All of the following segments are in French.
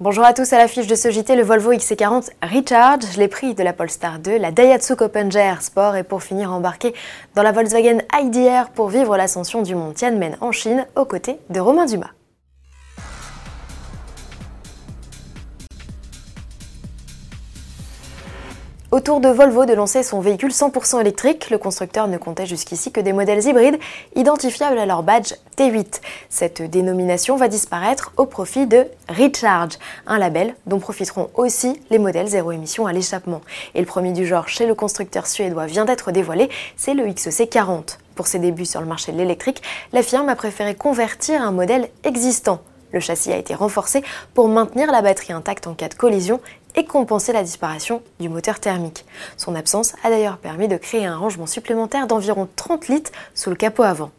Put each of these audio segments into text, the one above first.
Bonjour à tous, à l'affiche de ce JT, le Volvo XC40 Recharge, les prix de la Polestar 2, la Daihatsu Copenger Sport et pour finir embarqué dans la Volkswagen IDR pour vivre l'ascension du mont Tianmen en Chine aux côtés de Romain Dumas. Autour de Volvo de lancer son véhicule 100% électrique, le constructeur ne comptait jusqu'ici que des modèles hybrides identifiables à leur badge T8. Cette dénomination va disparaître au profit de Recharge, un label dont profiteront aussi les modèles zéro émission à l'échappement. Et le premier du genre chez le constructeur suédois vient d'être dévoilé, c'est le XC40. Pour ses débuts sur le marché de l'électrique, la firme a préféré convertir un modèle existant. Le châssis a été renforcé pour maintenir la batterie intacte en cas de collision et compenser la disparition du moteur thermique. Son absence a d'ailleurs permis de créer un rangement supplémentaire d'environ 30 litres sous le capot avant.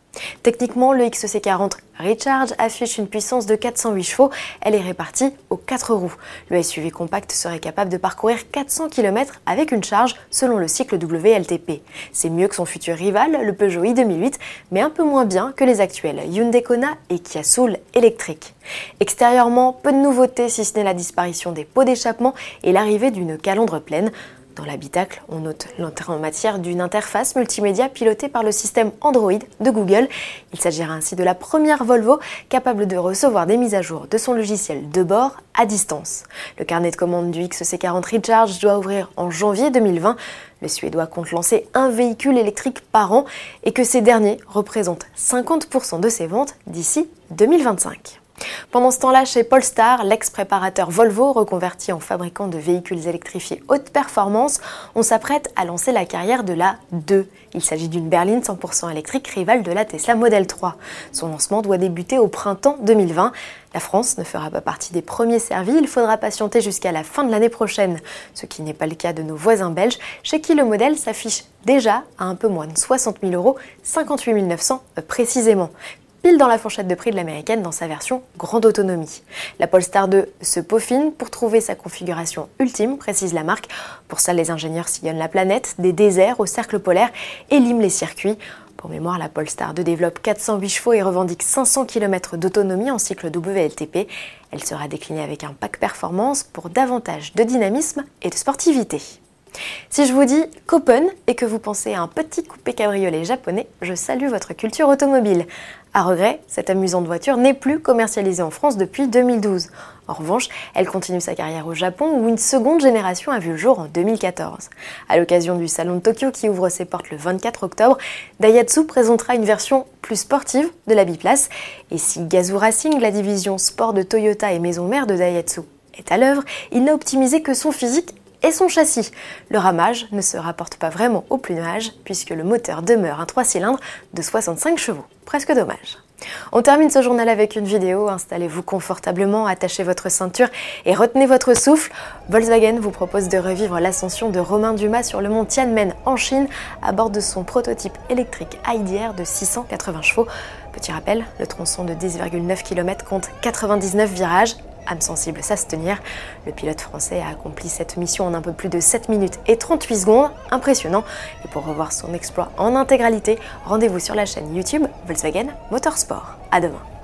Techniquement, le XC40 Recharge affiche une puissance de 408 chevaux. Elle est répartie aux 4 roues. Le SUV compact serait capable de parcourir 400 km avec une charge selon le cycle WLTP. C'est mieux que son futur rival, le Peugeot i2008, mais un peu moins bien que les actuels Hyundai Kona et Kia Soul électriques. Extérieurement, peu de nouveautés si ce n'est la disparition des pots d'échappement et l'arrivée d'une calandre pleine. Dans l'habitacle, on note l'entrée en matière d'une interface multimédia pilotée par le système Android de Google. Il s'agira ainsi de la première Volvo capable de recevoir des mises à jour de son logiciel de bord à distance. Le carnet de commandes du XC40 Recharge doit ouvrir en janvier 2020. Le Suédois compte lancer un véhicule électrique par an et que ces derniers représentent 50% de ses ventes d'ici 2025. Pendant ce temps-là, chez Polestar, l'ex-préparateur Volvo, reconverti en fabricant de véhicules électrifiés haute performance, on s'apprête à lancer la carrière de la 2. Il s'agit d'une berline 100% électrique rivale de la Tesla Model 3. Son lancement doit débuter au printemps 2020. La France ne fera pas partie des premiers servis, il faudra patienter jusqu'à la fin de l'année prochaine, ce qui n'est pas le cas de nos voisins belges, chez qui le modèle s'affiche déjà à un peu moins de 60 000 euros, 58 900 précisément dans la fourchette de prix de l'américaine dans sa version grande autonomie. La Polestar 2 se peaufine pour trouver sa configuration ultime, précise la marque. Pour ça, les ingénieurs sillonnent la planète, des déserts au cercle polaire et liment les circuits. Pour mémoire, la Polestar 2 développe 408 chevaux et revendique 500 km d'autonomie en cycle WLTP. Elle sera déclinée avec un pack performance pour davantage de dynamisme et de sportivité. Si je vous dis Copen et que vous pensez à un petit coupé cabriolet japonais, je salue votre culture automobile. À regret, cette amusante voiture n'est plus commercialisée en France depuis 2012. En revanche, elle continue sa carrière au Japon où une seconde génération a vu le jour en 2014. À l'occasion du salon de Tokyo qui ouvre ses portes le 24 octobre, Daihatsu présentera une version plus sportive de la biplace. Et si Gazoo Racing, la division sport de Toyota et maison mère de Daihatsu, est à l'œuvre, il n'a optimisé que son physique et son châssis. Le ramage ne se rapporte pas vraiment au plumage puisque le moteur demeure un 3 cylindres de 65 chevaux. Presque dommage. On termine ce journal avec une vidéo. Installez-vous confortablement, attachez votre ceinture et retenez votre souffle. Volkswagen vous propose de revivre l'ascension de Romain Dumas sur le mont Tianmen en Chine à bord de son prototype électrique IDR de 680 chevaux. Petit rappel, le tronçon de 10,9 km compte 99 virages âme sensible, ça se tenir. Le pilote français a accompli cette mission en un peu plus de 7 minutes et 38 secondes. Impressionnant. Et pour revoir son exploit en intégralité, rendez-vous sur la chaîne YouTube Volkswagen Motorsport. À demain.